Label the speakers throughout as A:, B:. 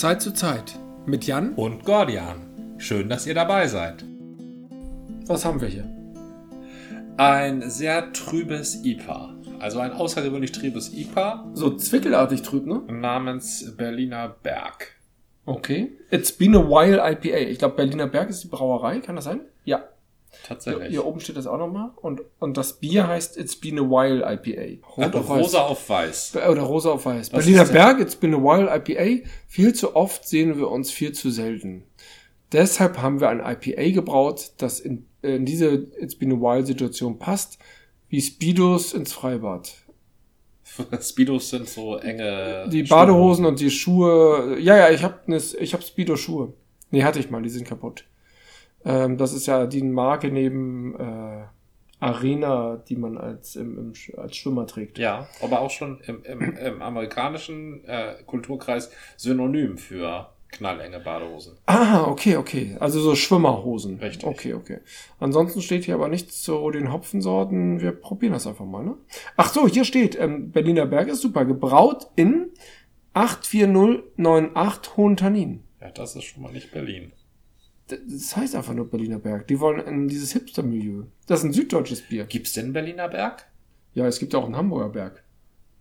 A: Zeit zu Zeit mit Jan.
B: und Gordian. Schön, dass ihr dabei seid.
A: Was haben wir hier?
B: Ein sehr trübes IPA, also ein außergewöhnlich trübes IPA
A: So zwickelartig trüb, ne?
B: namens Berliner Berg.
A: Okay. It's been a while IPA. Ich glaube, Berliner Berg ist die Brauerei, kann das sein?
B: Tatsächlich.
A: Hier oben steht das auch nochmal. Und, und das Bier heißt It's been a while IPA.
B: Also rosa auf weiß.
A: Oder rosa auf weiß.
B: Was
A: Berliner Berg, It's been a while IPA. Viel zu oft sehen wir uns viel zu selten. Deshalb haben wir ein IPA gebraut, das in, in diese It's been a while Situation passt, wie Speedos ins Freibad.
B: Speedos sind so enge.
A: Die Badehosen und die Schuhe. Ja, ja, ich habe ne, ich hab Speedo Schuhe. Nee, hatte ich mal, die sind kaputt. Ähm, das ist ja die Marke neben äh, Arena, die man als im, im, als Schwimmer trägt.
B: Ja, aber auch schon im, im, im amerikanischen äh, Kulturkreis synonym für knallenge Badehosen.
A: Ah, okay, okay. Also so Schwimmerhosen.
B: Richtig.
A: Okay, okay. Ansonsten steht hier aber nichts zu den Hopfensorten. Wir probieren das einfach mal, ne? Ach so, hier steht, ähm, Berliner Berg ist super. Gebraut in 84098 Hohen Tannin.
B: Ja, das ist schon mal nicht Berlin.
A: Das heißt einfach nur Berliner Berg. Die wollen in dieses Hipster-Milieu. Das ist ein süddeutsches Bier.
B: Gibt's denn Berliner Berg?
A: Ja, es gibt ja auch einen Hamburger Berg.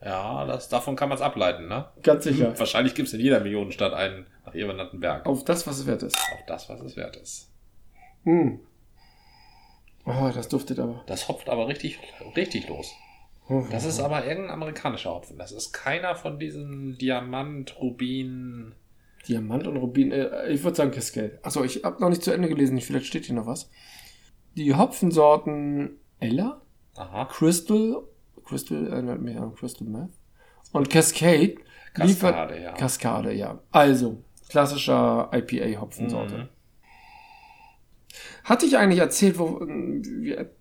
B: Ja, das, davon kann man es ableiten, ne?
A: Ganz sicher.
B: Wahrscheinlich gibt's in jeder Millionenstadt einen nach ihr benannten Berg.
A: Auf das, was es wert ist.
B: Auf das, was es wert ist.
A: Hm. Oh, das duftet aber.
B: Das hopft aber richtig, richtig los.
A: Oh,
B: Das ist aber irgendein amerikanischer Hopfen. Das ist keiner von diesen Diamant, Rubin.
A: Diamant und Rubin. Äh, ich würde sagen Cascade. Achso, ich habe noch nicht zu Ende gelesen. Vielleicht steht hier noch was. Die Hopfensorten Ella,
B: Aha.
A: Crystal, Crystal erinnert mich an Crystal Meth und Cascade liefert
B: Kaskade, ja.
A: Kaskade, ja. Also klassischer IPA Hopfensorte.
B: Mhm.
A: Hatte ich eigentlich erzählt, wo wir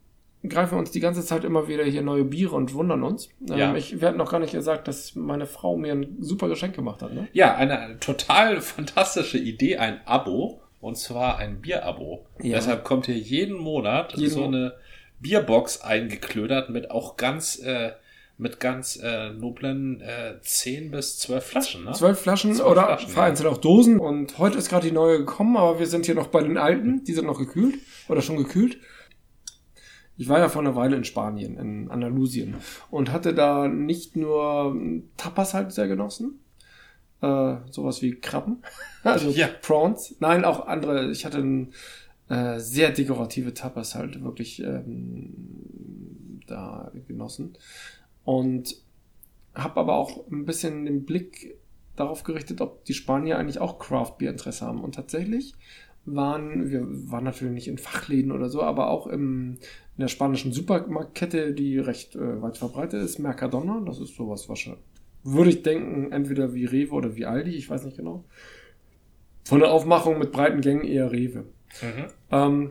A: greifen uns die ganze Zeit immer wieder hier neue Biere und wundern uns.
B: Ja.
A: Ähm, ich, wir hatten noch gar nicht gesagt, dass meine Frau mir ein super Geschenk gemacht hat, ne?
B: Ja, eine total fantastische Idee, ein Abo. Und zwar ein Bierabo.
A: Ja.
B: Deshalb kommt hier jeden Monat
A: Jeden
B: so eine Bierbox eingeklödert mit auch ganz, äh, mit ganz äh, noblen äh, 10 bis 12 Flaschen, ne?
A: Zwölf Flaschen
B: Zwölf
A: oder
B: Flaschen,
A: vereinzelt auch Dosen. Und heute ist gerade die neue gekommen, aber wir sind hier noch bei den alten. Die sind noch gekühlt oder schon gekühlt. Ich war ja vor einer Weile in Spanien, in Andalusien und hatte da nicht nur Tapas halt sehr genossen, äh, sowas wie Krabben, also
B: Ja.
A: Prawns. Nein, auch andere. Ich hatte ein, äh, sehr dekorative Tapas halt wirklich ähm, da genossen und habe aber auch ein bisschen den Blick darauf gerichtet, ob die Spanier eigentlich auch Craft Beer Interesse haben. Und tatsächlich waren, wir waren natürlich nicht in Fachläden oder so, aber auch im, in der spanischen Supermarktkette, die recht äh, weit verbreitet ist, Mercadona, das ist sowas wahrscheinlich. Würde ich denken, entweder wie Rewe oder wie Aldi, ich weiß nicht genau. Von der Aufmachung mit breiten Gängen eher Rewe.
B: Mhm.
A: Ähm,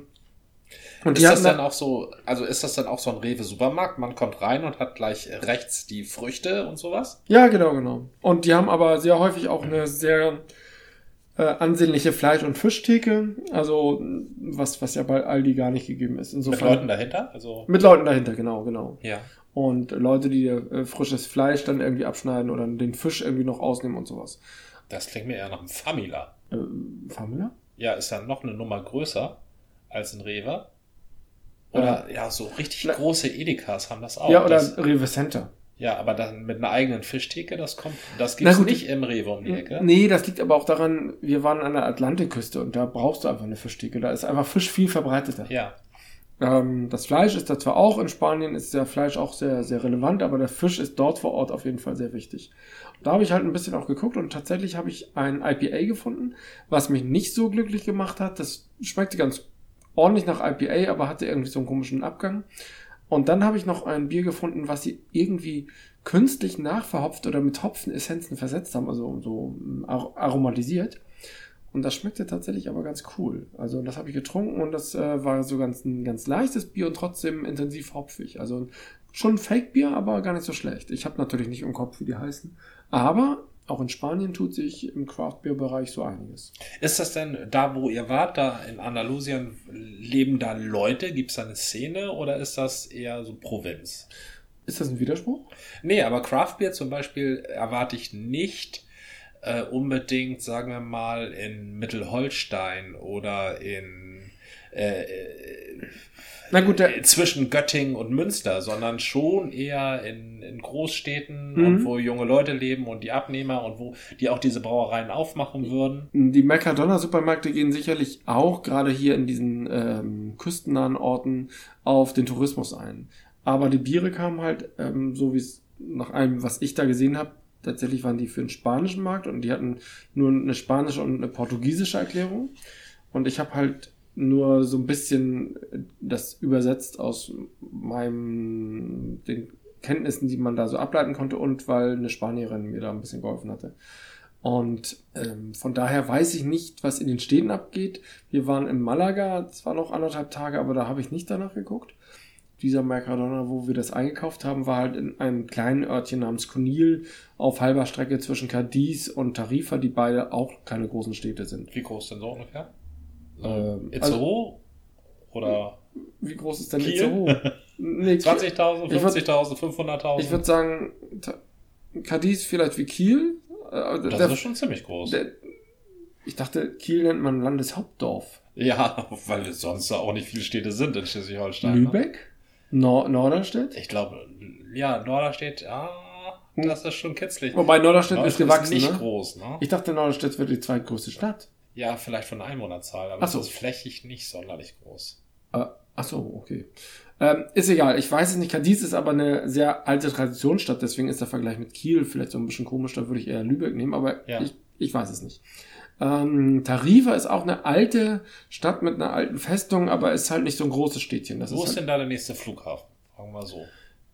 A: und
B: Ist das dann auch so, also ist das dann auch so ein Rewe-Supermarkt? Man kommt rein und hat gleich rechts die Früchte und sowas?
A: Ja, genau, genau. Und die haben aber sehr häufig auch eine sehr äh, ansehnliche Fleisch- und Fischtheke. Also, was, was ja bei Aldi gar nicht gegeben ist.
B: Mit
A: Insofern,
B: Leuten dahinter? Also,
A: Mit Leuten dahinter, genau, genau.
B: ja.
A: Und Leute, die äh, frisches Fleisch dann irgendwie abschneiden oder den Fisch irgendwie noch ausnehmen und sowas.
B: Das klingt mir eher nach einem Famila.
A: Äh, Famila?
B: Ja, ist dann noch eine Nummer größer als ein Rewe. Oder ja, so richtig
A: Na-
B: große Edekas haben das auch.
A: ja, oder
B: das,
A: Rewe Center.
B: Ja, aber dann mit einer eigenen Fischtheke, das kommt, das gibt's
A: gut,
B: nicht im Rewe um die Ecke.
A: Nee, das liegt aber auch daran, wir waren an der Atlantikküste und da brauchst du einfach eine Fischtheke. Da ist einfach Fisch viel verbreiteter.
B: Ja,
A: Ähm, das Fleisch ist da zwar auch, in Spanien ist der Fleisch auch sehr, sehr relevant, aber der Fisch ist dort vor Ort auf jeden Fall sehr wichtig. Da habe ich halt ein bisschen auch geguckt und tatsächlich habe ich ein IPA gefunden, was mich nicht so glücklich gemacht hat. Das schmeckte ganz ordentlich nach IPA, aber hatte irgendwie so einen komischen Abgang. Und dann habe ich noch ein Bier gefunden, was sie irgendwie künstlich nachverhopft oder mit Hopfenessenzen versetzt haben, also so ähm, ar- aromatisiert. Und das schmeckte tatsächlich aber ganz cool. Also das habe ich getrunken und das äh, war so ganz ein ganz leichtes Bier und trotzdem intensiv hopfig. Also schon Fake-Bier, aber gar nicht so schlecht. Ich habe natürlich nicht im Kopf, wie die heißen. Aber auch in Spanien tut sich im Craft-Bier-Bereich so einiges.
B: Ist das denn da, wo ihr wart, da in Andalusien, leben da Leute? Gibt es da eine Szene oder ist das eher so Provinz?
A: Ist das ein Widerspruch?
B: Nee, aber Craft Beer zum Beispiel erwarte ich nicht äh, unbedingt, sagen wir mal, in Mittelholstein oder in äh,
A: Na gut,
B: äh, zwischen Göttingen und Münster, sondern schon eher in, in Großstädten
A: Mhm.
B: und wo junge Leute leben und die Abnehmer und wo die auch diese Brauereien aufmachen würden.
A: Die Mercadona-Supermärkte gehen sicherlich auch gerade hier in diesen ähm, küstennahen Orten auf den Tourismus ein. Aber die Biere kamen halt, ähm, so wie es nach allem, was ich da gesehen habe, tatsächlich waren die für den spanischen Markt und die hatten nur eine spanische und eine portugiesische Erklärung. Und ich habe halt nur so ein bisschen das übersetzt aus meinem den Kenntnissen, die man da so ableiten konnte und weil eine Spanierin mir da ein bisschen geholfen hatte. Und ähm, von daher weiß ich nicht, was in den Städten abgeht. Wir waren in Malaga, zwar noch anderthalb Tage, aber da habe ich nicht danach geguckt. Dieser Mercadona, wo wir das eingekauft haben, war halt in einem kleinen Örtchen namens Conil auf halber Strecke zwischen Cadiz und Tarifa, die beide auch keine großen Städte sind.
B: Wie groß denn so ungefähr?
A: Ähm,
B: Itzehoe? oder
A: Wie groß ist denn
B: Kiel?
A: Itzehoe? Nee,
B: 20.000,
A: Ich würd-
B: 50.000, 500.000?
A: Ich würde sagen, Cadiz vielleicht wie Kiel.
B: Das
A: der-
B: ist schon ziemlich groß.
A: der, ich dachte, Kiel nennt man Landeshauptdorf.
B: ja, weil es sonst auch nicht viele Städte sind in Schleswig-Holstein. ne?
A: Lübeck? Nor Norderstedt?
B: Ich glaube, ja, Norderstedt, ah, das ist schon kitzlig.
A: Wobei Norderstedt,
B: Norderstedt
A: ist gewachsen,
B: nicht
A: ne?
B: groß, ne?
A: Ich dachte, Norderstedt wird die zweitgrößte Stadt.
B: Ja, vielleicht von der Einwohnerzahl, aber
A: so.
B: es ist flächig nicht sonderlich groß.
A: Äh, ach so, okay. Ähm, ist egal, ich weiß es nicht. Cadiz ist aber eine sehr alte Traditionsstadt, deswegen ist der Vergleich mit Kiel vielleicht so ein bisschen komisch, da würde ich eher Lübeck nehmen, aber
B: Ja.
A: ich, ich weiß es nicht. Ähm, Tarifa ist auch eine alte Stadt mit einer alten Festung, aber ist halt nicht so ein großes Städtchen. Das
B: Wo
A: ist
B: ist
A: halt,
B: denn da der nächste Flughafen? Fragen wir mal so.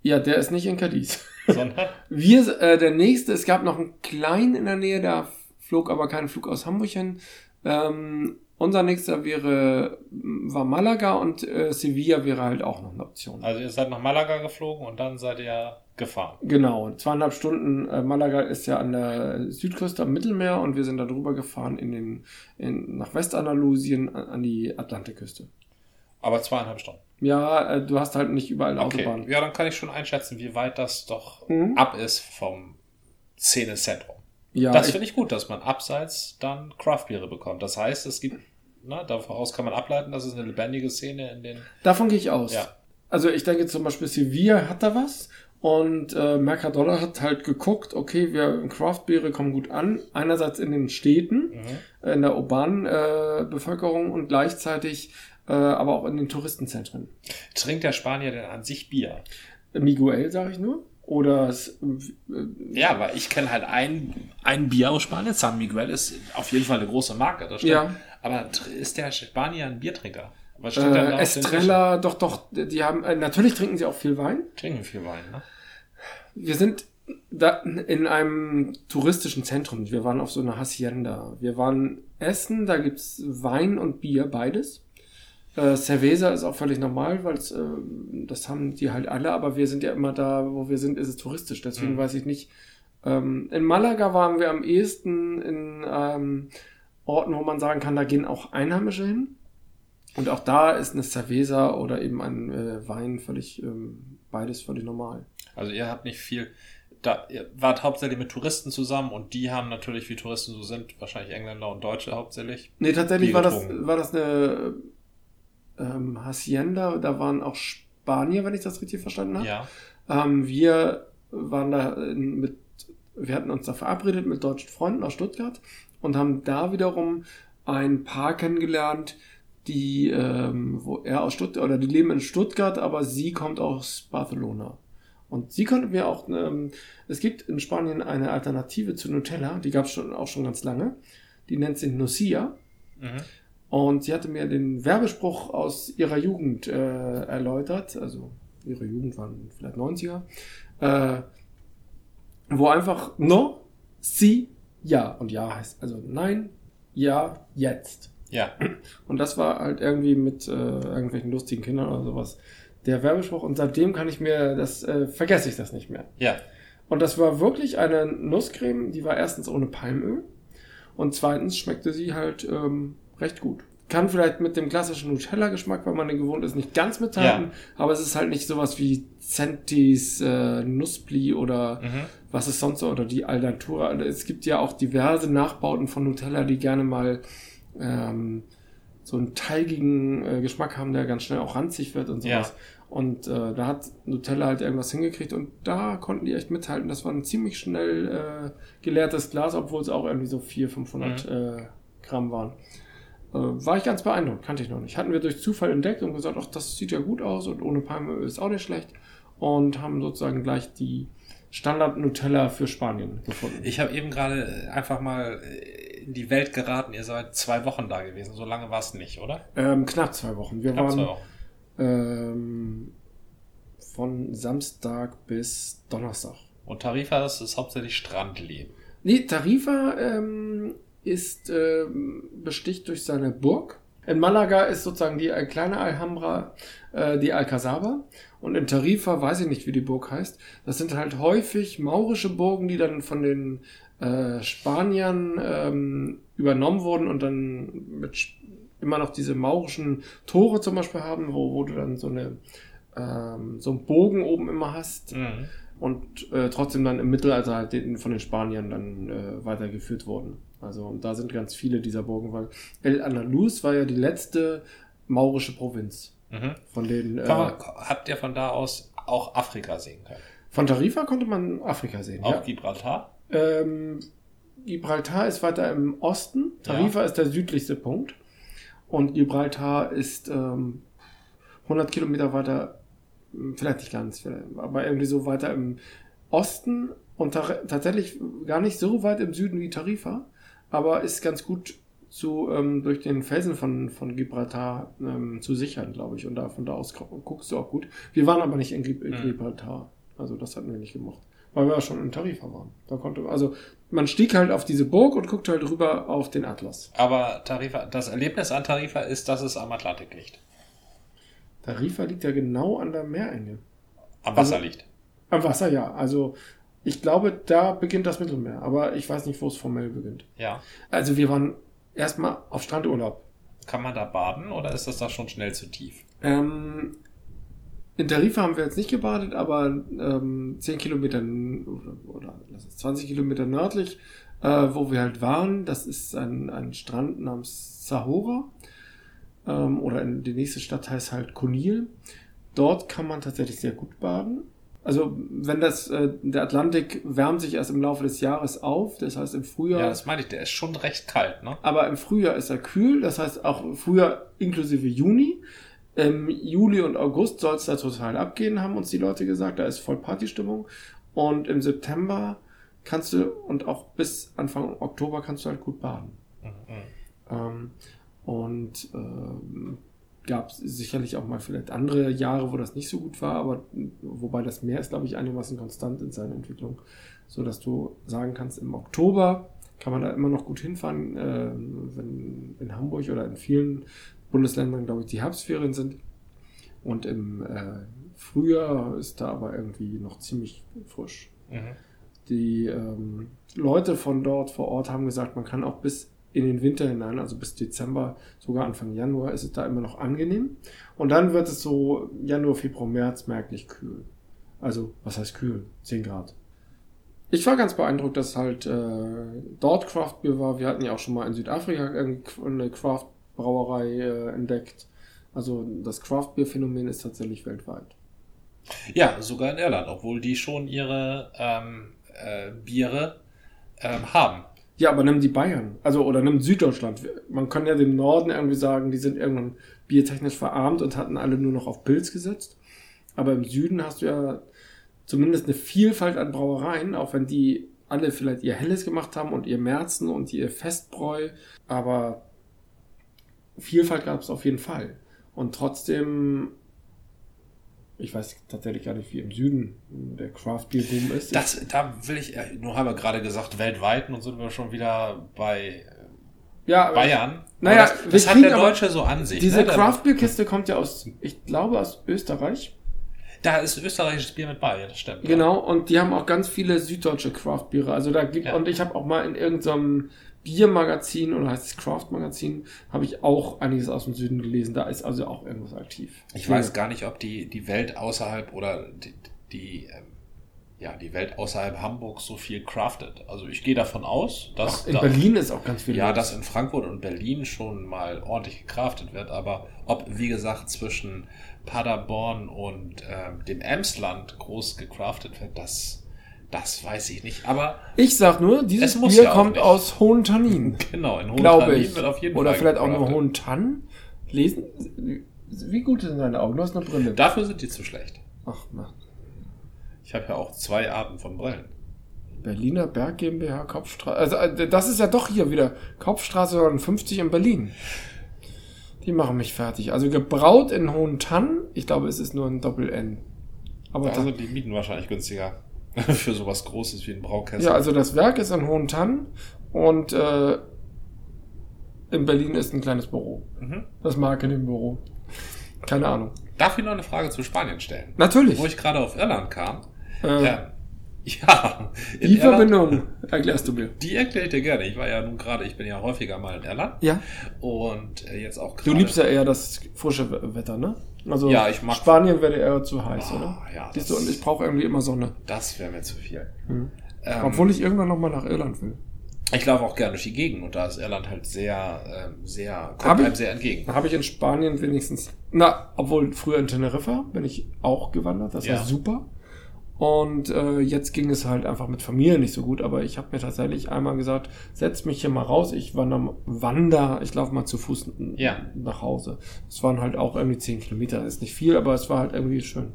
A: ja, der ist nicht in Cadiz.
B: Sondern,
A: Wir, äh, der nächste, es gab noch einen kleinen in der Nähe, da flog aber kein Flug aus Hamburg hin. Ähm, unser nächster wäre, war Malaga und äh, Sevilla wäre halt auch noch eine Option.
B: also ihr seid nach Malaga geflogen und dann seid ihr gefahren.
A: Genau, zweieinhalb Stunden. Äh, Malaga ist ja an der Südküste am Mittelmeer und wir sind da drüber gefahren in den, in, nach Westandalusien an, an die Atlantikküste.
B: Aber zweieinhalb Stunden.
A: Ja, äh, du hast halt nicht überall
B: Okay.
A: Autobahn.
B: Ja, dann kann ich schon einschätzen, wie weit das doch
A: Mhm.
B: ab ist vom Szenezentrum.
A: Ja,
B: das finde ich gut, dass man abseits dann Craftbiere bekommt. Das heißt, es gibt, na, daraus kann man ableiten, dass es eine lebendige Szene in den.
A: davon gehe ich aus.
B: Ja.
A: Also ich denke zum Beispiel Sevilla hat da was und äh, Mercadona hat halt geguckt, okay, wir Craftbiere kommen gut an, einerseits in den Städten,
B: Mhm.
A: in der urbanen äh, Bevölkerung und gleichzeitig äh, aber auch in den Touristenzentren.
B: Trinkt der Spanier denn an sich Bier?
A: Miguel, sage ich nur. Oder es, äh,
B: Ja, weil ich kenne halt ein, ein Bier aus Spanien. San Miguel ist auf jeden Fall eine große Marke, das stimmt.
A: Ja.
B: Aber ist der Spanier ein Biertrinker? Was steht
A: äh, Estrella, doch, doch, die haben, äh, natürlich trinken sie auch viel Wein.
B: Trinken viel Wein, ne?
A: Wir sind da in einem touristischen Zentrum. Wir waren auf so einer Hacienda. Wir waren essen, da gibt's Wein und Bier, beides. Äh, Cerveza ist auch völlig normal, weil äh, das haben die halt alle, aber wir sind ja immer da, wo wir sind, ist es touristisch. Deswegen
B: Mhm.
A: weiß ich nicht. Ähm, in Malaga waren wir am ehesten in ähm, Orten, wo man sagen kann, da gehen auch Einheimische hin. Und auch da ist eine Cerveza oder eben ein äh, Wein völlig, ähm, beides völlig normal.
B: Also ihr habt nicht viel. Da, ihr wart hauptsächlich mit Touristen zusammen und die haben natürlich, wie Touristen so sind, wahrscheinlich Engländer und Deutsche hauptsächlich.
A: Nee, tatsächlich war das, war das eine ähm, Hacienda, da waren auch Spanier, wenn ich das richtig verstanden habe.
B: Ja.
A: Ähm, wir waren da in, mit, wir hatten uns da verabredet mit deutschen Freunden aus Stuttgart und haben da wiederum ein Paar kennengelernt, die, ähm, wo er aus Stuttgart, oder die leben in Stuttgart, aber sie kommt aus Barcelona. Und sie konnte mir auch, ähm, es gibt in Spanien eine Alternative zu Nutella, die gab es schon, auch schon ganz lange. Die nennt sich Nucia.
B: Mhm.
A: Und sie hatte mir den Werbespruch aus ihrer Jugend äh, erläutert, also ihre Jugend waren vielleicht 90er, äh, wo einfach no, si, ja. Und ja heißt also nein, ja, jetzt.
B: Ja.
A: Und das war halt irgendwie mit äh, irgendwelchen lustigen Kindern oder sowas der Werbespruch. Und seitdem kann ich mir das, äh, vergesse ich das nicht mehr.
B: Ja.
A: Und das war wirklich eine Nusscreme, die war erstens ohne Palmöl und zweitens schmeckte sie halt ähm, recht gut. kann vielleicht mit dem klassischen Nutella-Geschmack, weil man den gewohnt ist, nicht ganz mithalten,
B: Ja.
A: aber es ist halt nicht sowas wie Centis äh, Nuspli oder
B: Mhm.
A: was ist sonst so, oder die Alnatura. Es gibt ja auch diverse Nachbauten von Nutella, die gerne mal ähm, so einen teigigen äh, Geschmack haben, der ganz schnell auch ranzig wird und sowas. Und äh, da hat Nutella halt irgendwas hingekriegt und da konnten die echt mithalten. Das war ein ziemlich schnell äh, geleertes Glas, obwohl es auch irgendwie so 400, 500 äh, Gramm waren. Äh, war ich ganz beeindruckt, kannte ich noch nicht. Hatten wir durch Zufall entdeckt und gesagt, ach, das sieht ja gut aus und ohne Palmöl ist auch nicht schlecht. Und haben sozusagen gleich die Standard-Nutella für Spanien gefunden.
B: Ich habe eben gerade einfach mal in die Welt geraten. Ihr seid zwei Wochen da gewesen. So lange war es nicht, oder?
A: ähm, knapp zwei Wochen. Wir
B: Knapp zwei
A: waren
B: Wochen.
A: ähm, von Samstag bis Donnerstag.
B: Und Tarifa ist, ist hauptsächlich Strandleben.
A: Nee, Tarifa ähm, ist ähm, besticht durch seine Burg. In Malaga ist sozusagen die äh, kleine Alhambra äh, die Alcazaba. Und in Tarifa, weiß ich nicht, wie die Burg heißt, das sind halt häufig maurische Burgen, die dann von den äh, Spaniern ähm, übernommen wurden und dann mit immer noch diese maurischen Tore zum Beispiel haben, wo, wo du dann so eine ähm, so einen Bogen oben immer hast
B: Mhm.
A: und äh, trotzdem dann im Mittelalter halt den- von den Spaniern dann äh, weitergeführt wurden. Also und da sind ganz viele dieser Burgen, weil El Andalus war ja die letzte maurische Provinz
B: Mhm.
A: von den
B: man,
A: äh,
B: habt ihr von da aus auch Afrika sehen können?
A: von Tarifa konnte man Afrika sehen.
B: Auch
A: Ja.
B: Gibraltar?
A: Ähm, Gibraltar ist weiter im Osten, Tarifa ist der südlichste Punkt und Gibraltar ist ähm, 100 Kilometer weiter, hm, vielleicht nicht ganz, aber irgendwie so weiter im Osten und tatsächlich gar nicht so weit im Süden wie Tarifa, aber ist ganz gut zu, ähm, durch den Felsen von, von Gibraltar ähm, zu sichern, glaube ich. Und da, von da aus gu- guckst du auch gut. Wir waren aber nicht in Gib-
B: Mhm.
A: Gibraltar. Also das hatten wir nicht gemacht. Weil wir ja schon in Tarifa waren. Da konnte, also man stieg halt auf diese Burg und guckte halt rüber auf den Atlas.
B: Aber Tarifa, das Erlebnis an Tarifa ist, dass es am Atlantik liegt.
A: Tarifa liegt ja genau an der Meerenge.
B: Am
A: Also-
B: Wasser liegt.
A: Am Wasser, ja. Also ich glaube, da beginnt das Mittelmeer. Aber ich weiß nicht, wo es formell beginnt.
B: Ja.
A: Also wir waren erstmal auf Strandurlaub.
B: Kann man da baden oder ist das da schon schnell zu tief?
A: Ähm, in Tarifa haben wir jetzt nicht gebadet, aber ähm, 10 Kilometer oder, oder lass es 20 Kilometer nördlich, äh, wo wir halt waren, das ist ein, ein Strand namens Sahora. Ähm, oder in, die nächste Stadt heißt halt Konil. Dort kann man tatsächlich sehr gut baden. Also wenn das, äh, der Atlantik wärmt sich erst im Laufe des Jahres auf, das heißt im Frühjahr.
B: Ja, das meine ich, der ist schon recht kalt, ne?
A: Aber im Frühjahr ist er kühl, das heißt auch Frühjahr inklusive Juni. Im Juli und August soll es da total abgehen, haben uns die Leute gesagt. Da ist voll Partystimmung. Und im September kannst du und auch bis Anfang Oktober kannst du halt gut baden.
B: Mhm.
A: Ähm, und ähm, gab es sicherlich auch mal vielleicht andere Jahre, wo das nicht so gut war, aber wobei das Meer ist, glaube ich, einigermaßen konstant in seiner Entwicklung, so dass du sagen kannst, im Oktober kann man da immer noch gut hinfahren, äh, wenn in Hamburg oder in vielen Bundesländern, glaube ich, die Herbstferien sind. Und im äh, Frühjahr ist da aber irgendwie noch ziemlich frisch.
B: Mhm.
A: Die ähm, Leute von dort vor Ort haben gesagt, man kann auch bis in den Winter hinein, also bis Dezember, sogar Anfang Januar, ist es da immer noch angenehm. Und dann wird es so Januar, Februar, März merklich kühl. Also, was heißt kühl? 10 Grad. Ich war ganz beeindruckt, dass halt äh, dort Craft Beer war. Wir hatten ja auch schon mal in Südafrika eine Craft Brauerei äh, entdeckt. Also das Craft Beer Phänomen ist tatsächlich weltweit.
B: Ja, sogar in Irland, obwohl die schon ihre ähm, äh, Biere ähm, haben.
A: Ja, aber nimm die Bayern. Also, oder nimm Süddeutschland. Man kann ja dem Norden irgendwie sagen, die sind irgendwann biertechnisch verarmt und hatten alle nur noch auf Pilz gesetzt. Aber im Süden hast du ja zumindest eine Vielfalt an Brauereien, auch wenn die alle vielleicht ihr Helles gemacht haben und ihr Märzen und ihr Festbräu. Aber Vielfalt gab es auf jeden Fall. Und trotzdem, ich weiß tatsächlich gar nicht, wie im Süden der Craft Beer Boom ist.
B: Das, da will ich, äh, nur haben wir gerade gesagt, weltweit, nun sind wir schon wieder bei
A: ja, aber-
B: Bayern.
A: Naja,
B: Aber das, das hat der Deutsche so an sich.
A: Diese
B: ne?
A: Craft Beer Kiste kommt ja aus, ich glaube, aus Österreich.
B: Da ist österreichisches Bier mit bei, ja, das stimmt.
A: Genau, und die haben auch ganz viele süddeutsche Craft Biere. Also da gibt
B: Ja.
A: und ich habe auch mal in irgendeinem Biermagazin oder heißt es Craft Magazin, habe ich auch einiges aus dem Süden gelesen. Da ist also auch irgendwas aktiv.
B: Ich weiß gar nicht, ob die, die Welt außerhalb oder die, die, ähm, ja, die Welt außerhalb Hamburgs so viel craftet. Also ich gehe davon aus, dass
A: Ach, in
B: da,
A: Berlin ist auch ganz viel.
B: ja,
A: los.
B: dass in Frankfurt und Berlin schon mal ordentlich gecraftet wird, aber ob, wie gesagt, zwischen Paderborn und ähm, dem Emsland groß gecraftet wird, das, das weiß ich nicht. Aber
A: Ich sag nur, dieses Bier
B: ja
A: kommt
B: nicht.
A: aus Hohen Tannin.
B: genau, in
A: glaube
B: Hohentannin
A: ich.
B: wird auf jeden
A: Oder
B: Fall
A: vielleicht auch nur. Hohen Tann. Lesen. Wie gut sind deine Augen? Du hast eine Brille.
B: Dafür sind die zu schlecht.
A: Ach, na.
B: Ich habe ja auch zwei Arten von Brillen.
A: Berliner Berg GmbH, Kopfstraße. Also, äh, das ist ja doch hier wieder. Kopfstraße 59 in Berlin. Die machen mich fertig. Also gebraut in Hohen Tann. Ich glaube, es ist nur ein Doppel-N. Aber
B: Also die mieten wahrscheinlich günstiger für sowas Großes wie ein Braukessel.
A: ja, also das Werk ist in Hohen Tann und äh, in Berlin ist ein kleines Büro.
B: Mhm.
A: Das Marketingbüro. Keine Ahnung.
B: Darf ich noch eine Frage zu Spanien stellen?
A: Natürlich.
B: Wo ich gerade auf Irland kam.
A: Äh,
B: Ja. Ja.
A: die Verbindung erklärst du mir.
B: Die erkläre ich dir gerne. Ich war ja nun gerade, ich bin ja häufiger mal in Irland.
A: Ja.
B: Und äh, jetzt auch
A: Du
B: gerade.
A: liebst ja eher das frische We- Wetter, ne? Also
B: Ja, ich mag-
A: Spanien wäre eher zu heiß,
B: Ah,
A: oder?
B: ja,
A: Siehst du, und ich brauche irgendwie immer Sonne.
B: Das wäre mir zu viel.
A: Mhm.
B: Ähm,
A: Obwohl ich irgendwann nochmal nach Irland will.
B: ich laufe auch gerne durch die Gegend und da ist Irland halt sehr, ähm, sehr,
A: Hab
B: kommt
A: ich-
B: einem sehr entgegen.
A: Habe ich in Spanien wenigstens, na, obwohl früher in Teneriffa bin ich auch gewandert, das
B: Ja.
A: war super. Und äh, jetzt ging es halt einfach mit Familie nicht so gut, aber ich habe mir tatsächlich einmal gesagt, setz mich hier mal raus, ich wander, wander ich laufe mal zu Fuß
B: Ja.
A: nach Hause. Es waren halt auch irgendwie 10 Kilometer, ist nicht viel, aber es war halt irgendwie schön.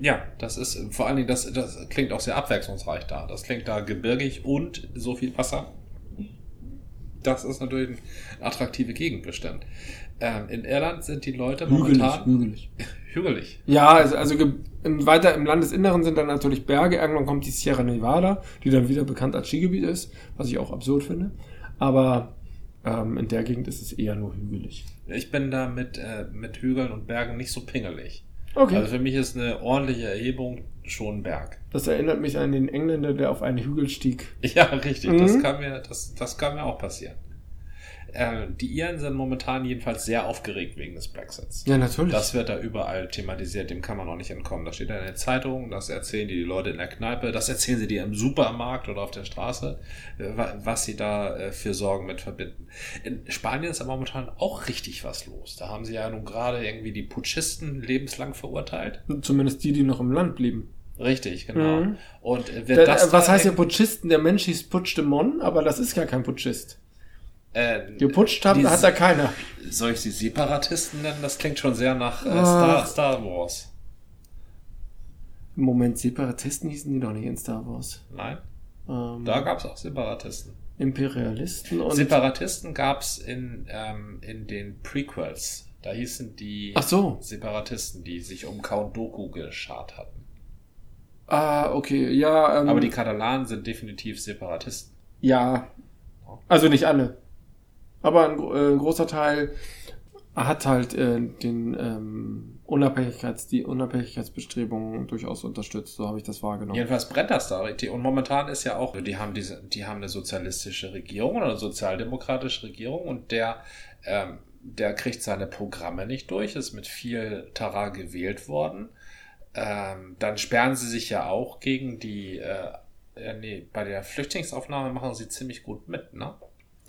B: Ja, das ist vor allen Dingen, das, das klingt auch sehr abwechslungsreich da. Das klingt da gebirgig und so viel Wasser. Das ist natürlich eine attraktive Gegend bestimmt. Ähm, in Irland sind die Leute momentan
A: hügelig.
B: hügelig.
A: Ja, also, also im, weiter im Landesinneren sind dann natürlich Berge. Irgendwann kommt die Sierra Nevada, die dann wieder bekannt als Skigebiet ist, was ich auch absurd finde. Aber ähm, in der Gegend ist es eher nur hügelig.
B: Ich bin da mit, äh, mit Hügeln und Bergen nicht so pingelig.
A: Okay.
B: Also für mich ist eine ordentliche Erhebung schon ein Berg.
A: das erinnert mich an den Engländer, der auf einen Hügel stieg.
B: Ja, richtig. Das
A: Mhm.
B: kann mir, das, das kann mir auch passieren. Äh, die Iren sind momentan jedenfalls sehr aufgeregt wegen des Brexits.
A: Ja, natürlich.
B: Das wird da überall thematisiert, dem kann man auch nicht entkommen. Das steht da in der Zeitung, das erzählen die, die Leute in der Kneipe, das erzählen sie dir im Supermarkt oder auf der Straße, äh, wa- was sie da äh, für Sorgen mit verbinden. In Spanien ist aber momentan auch richtig was los. Da haben sie ja nun gerade irgendwie die Putschisten lebenslang verurteilt.
A: Zumindest die, die noch im Land blieben.
B: Richtig, genau.
A: Mhm.
B: Und wird
A: Der,
B: das
A: was
B: da-
A: heißt hier Putschisten? Der Mensch hieß Puigdemont, aber das ist gar kein Putschist.
B: Äh,
A: Geputscht hat,
B: die-
A: hat da keiner.
B: Soll ich sie Separatisten nennen? Das klingt schon sehr nach äh,
A: Ah.
B: Star, Star Wars.
A: Im Moment, Separatisten hießen die noch nicht in Star Wars.
B: Nein,
A: Ähm,
B: da gab es auch Separatisten.
A: Imperialisten und.
B: Separatisten gab es in, ähm, in den Prequels. Da hießen die
A: so.
B: Separatisten, die sich um Count Doku geschart hatten.
A: Ah, okay, ja. Ähm,
B: Aber die Katalanen sind definitiv Separatisten.
A: Ja. Also nicht alle. Aber ein, gro- äh, ein großer Teil hat halt äh, den ähm, Unabhängigkeits, die Unabhängigkeitsbestrebungen durchaus unterstützt. So habe ich das wahrgenommen.
B: Jedenfalls brennt das da richtig. Und momentan ist ja auch, die haben diese, die haben eine sozialistische Regierung oder eine sozialdemokratische Regierung und der, ähm, der kriegt seine Programme nicht durch, ist mit viel Tara gewählt worden. Ähm, dann sperren sie sich ja auch gegen die, äh, äh, nee, bei der Flüchtlingsaufnahme machen sie ziemlich gut mit, ne?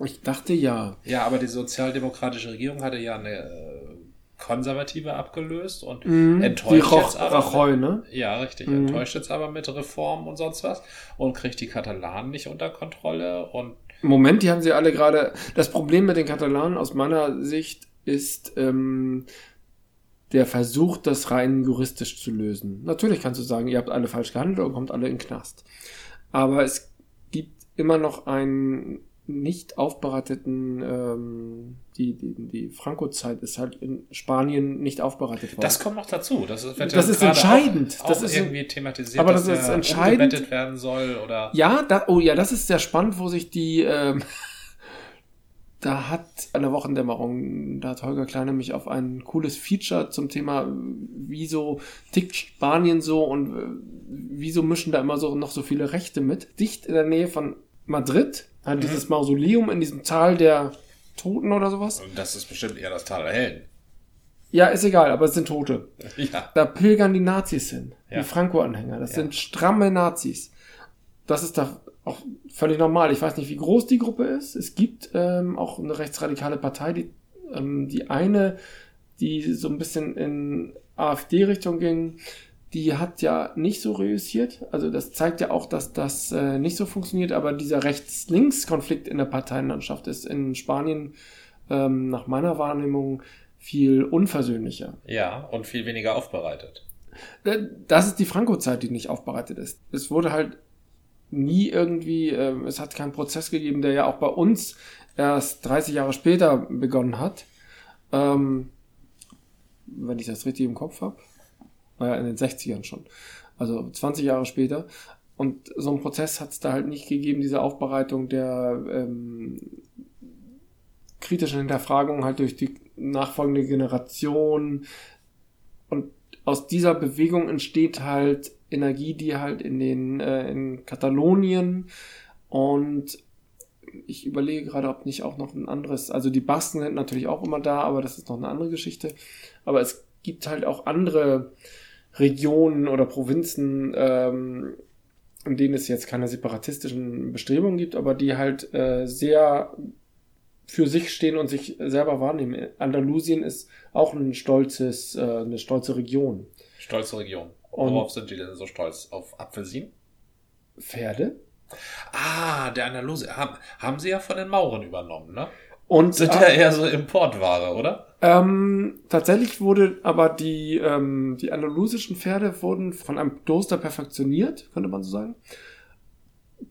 A: Ich dachte ja.
B: Ja, aber die sozialdemokratische Regierung hatte ja eine äh, konservative abgelöst und
A: Mhm, die
B: enttäuscht
A: Roch,
B: jetzt aber.
A: Rajoy, ne?
B: Ja, richtig.
A: Mhm.
B: Enttäuscht jetzt aber mit Reformen und sonst was und kriegt die Katalanen nicht unter Kontrolle und
A: Im Moment, die haben sie alle gerade. Das Problem mit den Katalanen aus meiner Sicht ist ähm, der Versuch, das rein juristisch zu lösen. Natürlich kannst du sagen, ihr habt alle falsch gehandelt und kommt alle in den Knast. Aber es gibt immer noch einen nicht aufbereiteten, ähm, die, die, die Franco-Zeit ist halt in Spanien nicht aufbereitet worden.
B: das kommt noch dazu. Das ist,
A: Das ist entscheidend.
B: Auch,
A: Das
B: auch
A: ist-
B: irgendwie thematisiert,
A: aber
B: dass
A: das ist entscheidend.
B: werden soll oder
A: Ja, da, oh ja, das ist sehr spannend, wo sich die, ähm, da hat eine Wochendämmerung, da hat Holger Kleine mich auf ein cooles Feature zum Thema, wieso tickt Spanien so und äh, wieso mischen da immer so noch so viele Rechte mit. Dicht in der Nähe von Madrid Hat dieses Mausoleum in diesem Tal der Toten oder sowas.
B: Und das ist bestimmt eher das Tal der Helden.
A: Ja, ist egal, aber es sind Tote.
B: Ja.
A: Da pilgern die Nazis hin.
B: Ja.
A: Die Franco-Anhänger. Das
B: Ja.
A: sind stramme Nazis. Das ist da auch völlig normal. Ich weiß nicht, wie groß die Gruppe ist. Es gibt ähm, auch eine rechtsradikale Partei, die, ähm, die eine, die so ein bisschen in AfD-Richtung ging, die hat ja nicht so reüssiert. Also das zeigt ja auch, dass das äh, nicht so funktioniert, aber dieser Rechts-Links-Konflikt in der Parteienlandschaft ist in Spanien ähm, nach meiner Wahrnehmung viel unversöhnlicher.
B: Ja, und viel weniger aufbereitet.
A: Äh, Das ist die Franco-Zeit, die nicht aufbereitet ist. Es wurde halt nie irgendwie, äh, es hat keinen Prozess gegeben, der ja auch bei uns erst 30 Jahre später begonnen hat. Ähm, wenn ich das richtig im Kopf habe. War ja in den 60ern schon. Also 20 Jahre später. Und so einen Prozess hat es da halt nicht gegeben, diese Aufbereitung der ähm, kritischen Hinterfragung halt durch die nachfolgende Generation. Und aus dieser Bewegung entsteht halt Energie, die halt in den äh, in Katalonien und ich überlege gerade, ob nicht auch noch ein anderes, also die Basken sind natürlich auch immer da, aber das ist noch eine andere Geschichte. Aber es gibt halt auch andere Regionen oder Provinzen, ähm, in denen es jetzt keine separatistischen Bestrebungen gibt, aber die halt äh, sehr für sich stehen und sich selber wahrnehmen. Andalusien ist auch ein stolzes, äh, eine stolze Region.
B: Stolze Region.
A: Und-
B: Worauf sind die denn so stolz? Auf Apfelsinen?
A: Pferde.
B: Ah, der Andaluse. Haben, haben sie ja von den Mauren übernommen, ne?
A: Und
B: Sind ja eher so Importware, oder?
A: ähm, tatsächlich wurde aber die, ähm, die andalusischen Pferde wurden von einem Kloster perfektioniert, könnte man so sagen.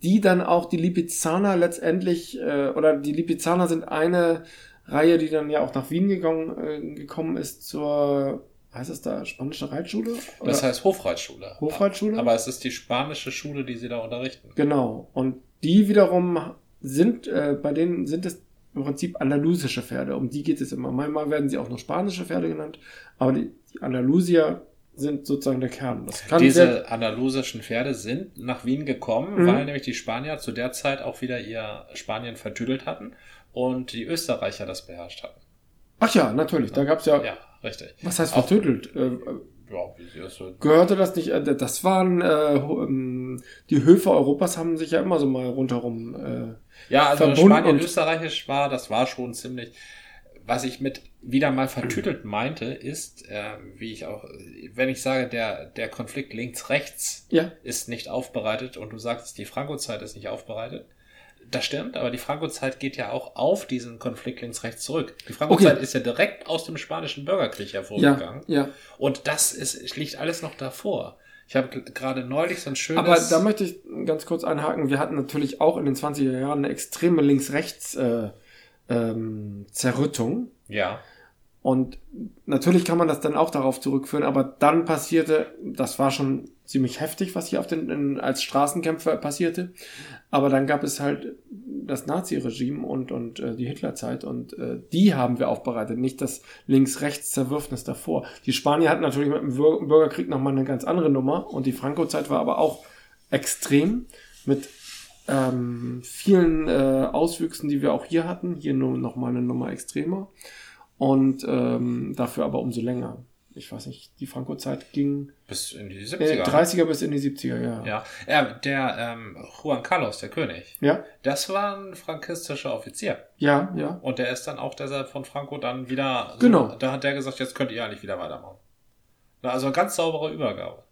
A: Die dann auch die Lipizzaner letztendlich, äh, oder die Lipizzaner sind eine Reihe, die dann ja auch nach Wien gegangen, äh, gekommen ist zur, heißt es da, spanische Reitschule? Oder?
B: Das heißt Hofreitschule.
A: Hofreitschule?
B: Aber es ist die spanische Schule, die sie da unterrichten.
A: Genau. Und die wiederum sind, äh, bei denen sind es im Prinzip andalusische Pferde. Um die geht es immer. Manchmal werden sie auch noch spanische Pferde genannt. Aber die, die Andalusier sind sozusagen der Kern. Das kann sehr,
B: Diese andalusischen Pferde sind nach Wien gekommen,
A: Mhm.
B: weil nämlich die Spanier zu der Zeit auch wieder ihr Spanien vertüdelt hatten und die Österreicher das beherrscht hatten.
A: ach ja, natürlich. Da gab's ja,
B: Ja, richtig.
A: was heißt
B: Auch-
A: vertödelt? Äh,
B: Ja, wie sie das so
A: gehörte das nicht, äh, das waren, äh, ähm, die Höfe Europas haben sich ja immer so mal rundherum, äh,
B: Ja, also
A: verbunden
B: Spanien österreichisch war, das war schon ziemlich. Was ich mit wieder mal vertüdelt meinte, ist, äh, wie ich auch, wenn ich sage, der, der Konflikt links-rechts
A: ja,
B: ist nicht aufbereitet und du sagst, die Franco-Zeit ist nicht aufbereitet. Das stimmt, aber die Franco-Zeit geht ja auch auf diesen Konflikt links-rechts zurück. Die Franco-Zeit
A: Okay.
B: ist ja direkt aus dem spanischen Bürgerkrieg
A: ja,
B: hervorgegangen.
A: ja.
B: Und das ist, liegt alles noch davor. Ich habe gerade neulich so ein schönes.
A: Aber da möchte ich ganz kurz einhaken. Wir hatten natürlich auch in den 20er Jahren eine extreme Links-Rechts äh, ähm, Zerrüttung.
B: ja.
A: Und natürlich kann man das dann auch darauf zurückführen, aber dann passierte, das war schon ziemlich heftig, was hier auf den, in, als Straßenkämpfer passierte. Aber dann gab es halt das Nazi-Regime und, und äh, die Hitlerzeit und äh, die haben wir aufbereitet, nicht das Links-Rechts-Zerwürfnis davor. Die Spanier hatten natürlich mit dem Bür- Bürgerkrieg nochmal eine ganz andere Nummer und die Franco-Zeit war aber auch extrem mit ähm, vielen äh, Auswüchsen, die wir auch hier hatten. Hier nur nochmal eine Nummer extremer und ähm, dafür aber umso länger. Ich weiß nicht, die Franco-Zeit ging
B: Bis in die
A: äh,
B: 70er.
A: 30er bis in die 70er, ja.
B: Ja, ja der ähm, Juan Carlos, der König,
A: Ja,
B: das war ein frankistischer Offizier.
A: ja, ja.
B: Und der ist dann auch deshalb von Franco dann wieder. So,
A: Genau.
B: Da hat der gesagt, jetzt könnt ihr eigentlich wieder weitermachen. Also ganz saubere Übergabe.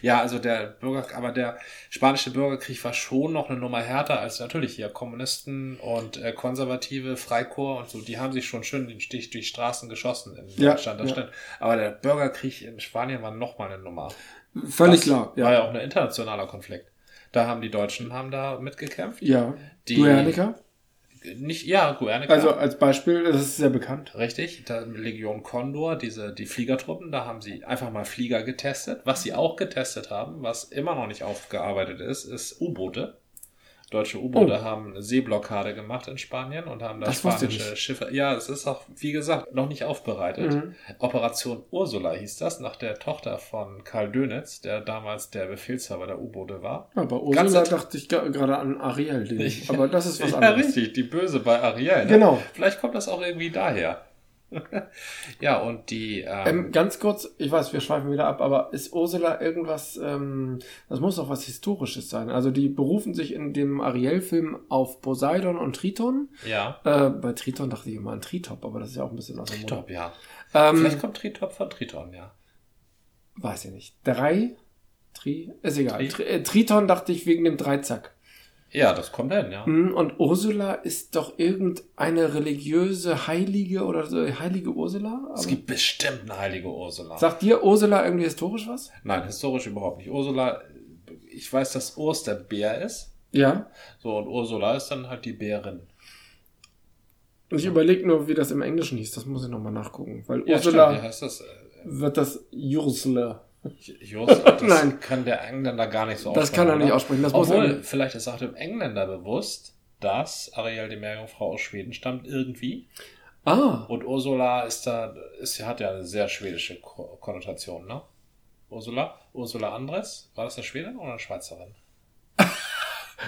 B: Ja, also der Bürger, aber der spanische Bürgerkrieg war schon noch eine Nummer härter als natürlich hier Kommunisten und äh, Konservative, Freikorps und so. Die haben sich schon schön den Stich durch Straßen geschossen in
A: Ja,
B: Deutschland. Das
A: ja.
B: stimmt. Aber der Bürgerkrieg in Spanien war noch mal eine Nummer.
A: Völlig
B: Das
A: klar.
B: War ja
A: Ja,
B: auch ein internationaler Konflikt. Da haben die Deutschen haben da mitgekämpft.
A: ja.
B: Die-
A: Guernica,
B: Nicht, ja, Guernica.
A: also als Beispiel, das ist sehr bekannt.
B: Richtig, da Legion Condor, diese, die Fliegertruppen, da haben sie einfach mal Flieger getestet. Was sie auch getestet haben, was immer noch nicht aufgearbeitet ist, ist U-Boote. Deutsche U-Boote haben eine Seeblockade gemacht in Spanien und haben da
A: Das ich
B: spanische. Schiffe. Ja, es ist auch, wie gesagt, noch nicht aufbereitet.
A: Mhm.
B: Operation Ursula hieß das, nach der Tochter von Karl Dönitz, der damals der Befehlshaber der U-Boote war.
A: Ja,
B: Ganz
A: Ursula
B: int-
A: dachte ich gerade an Ariel, den, aber das ist was
B: ja,
A: anderes.
B: richtig, die Böse bei Ariel. Ne?
A: Genau.
B: Vielleicht kommt das auch irgendwie daher. ja, und die. Ähm,
A: Ähm, ganz kurz, ich weiß, wir schweifen wieder ab, aber ist Ursula irgendwas, ähm, das muss doch was Historisches sein. Also die berufen sich in dem Ariel-Film auf Poseidon und Triton.
B: ja,
A: Äh, bei Triton dachte ich immer an Tritop, aber das ist ja auch ein bisschen aus dem.
B: Tritop, ja.
A: Ähm,
B: Vielleicht kommt Tritop von Triton, ja.
A: weiß ich nicht. Drei? Tri? Ist egal.
B: Tri-
A: Tri äh, Triton dachte ich wegen dem Dreizack.
B: Ja, das kommt hin, ja.
A: Mhm, Und Ursula ist doch irgendeine religiöse Heilige oder so, heilige Ursula?
B: Es gibt bestimmt eine heilige Ursula.
A: Sagt dir Ursula irgendwie historisch was?
B: Nein, historisch überhaupt nicht. Ursula, ich weiß, dass Urs der Bär ist.
A: Ja.
B: So, und Ursula ist dann halt die Bärin.
A: Und ich überlege nur, wie das im Englischen hieß. Das muss ich nochmal nachgucken. Weil
B: Ja,
A: Ursula
B: stimmt, wie heißt das? Äh,
A: wird das Ursula.
B: Just, das
A: Nein.
B: kann der Engländer gar nicht so
A: Das kann er nicht
B: oder?
A: aussprechen. Das muss
B: Obwohl,
A: er,
B: vielleicht ist auch dem Engländer bewusst, dass Ariel die Meerjungfrau aus Schweden stammt, irgendwie.
A: ah,
B: Und Ursula ist da, ist, hat ja eine sehr schwedische Ko- Konnotation, ne? Ursula? Ursula Andres? War das eine Schwedin oder eine Schweizerin?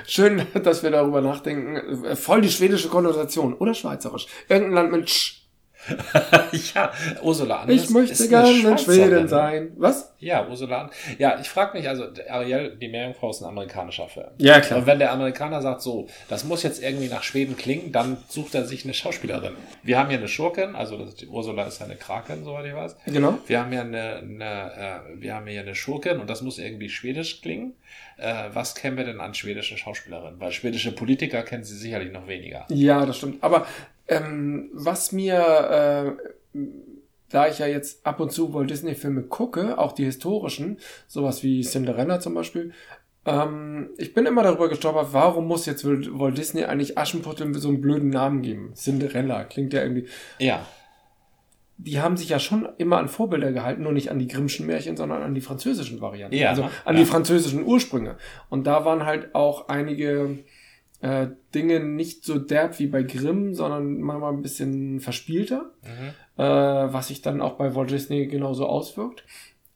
A: schön, dass wir darüber nachdenken. Voll die schwedische Konnotation. Oder schweizerisch. Irgendein Land mit Sch.
B: ja, Ursula Andres.
A: Ich möchte gerne in. Schweden sein. Was?
B: Ja, Ursula Andres. Ja, ich frage mich, also Ariel, die Meerjungfrau ist ein amerikanischer Film.
A: Ja,
B: Und wenn der Amerikaner sagt, so, das muss jetzt irgendwie nach Schweden klingen, dann sucht er sich eine Schauspielerin. Wir haben hier eine Schurkin, also das, die Ursula ist eine Kraken, soweit ich weiß.
A: Genau.
B: Wir haben ja eine, eine äh, wir haben hier eine Schurkin und das muss irgendwie schwedisch klingen. Äh, was kennen wir denn an schwedischen Schauspielerinnen? Weil schwedische Politiker kennen sie sicherlich noch weniger.
A: Ja, das stimmt. Aber ähm, was mir, äh, da ich ja jetzt ab und zu Walt Disney-Filme gucke, auch die historischen, sowas wie Cinderella zum Beispiel, ähm, ich bin immer darüber gestolpert, warum muss jetzt Walt Disney eigentlich Aschenputtel so einen blöden Namen geben? Cinderella klingt ja irgendwie.
B: Ja,
A: Die haben sich ja schon immer an Vorbilder gehalten, nur nicht an die Grimmschen Märchen, sondern an die französischen Varianten.
B: Ja,
A: also an
B: Ja.
A: die französischen Ursprünge. Und da waren halt auch einige äh, Dinge nicht so derb wie bei Grimm, sondern manchmal ein bisschen verspielter,
B: mhm.
A: äh, was sich dann auch bei Walt Disney genauso auswirkt.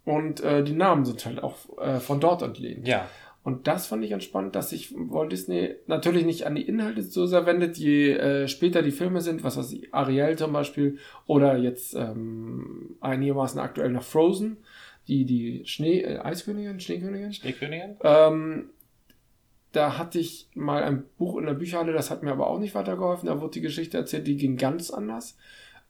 A: Und äh, die Namen sind halt auch äh, von dort entlehnt.
B: ja,
A: Und das fand ich entspannt, dass sich Walt Disney natürlich nicht an die Inhalte so sehr wendet, je äh, später die Filme sind, was weiß ich, Ariel zum Beispiel oder jetzt ähm, einigermaßen aktuell noch Frozen, die, die Schnee, äh, Eiskönigin, Schneekönigin.
B: Schneekönigin?
A: Ähm, da hatte ich mal ein Buch in der Bücherhalle, das hat mir aber auch nicht weitergeholfen. Da wurde die Geschichte erzählt, die ging ganz anders.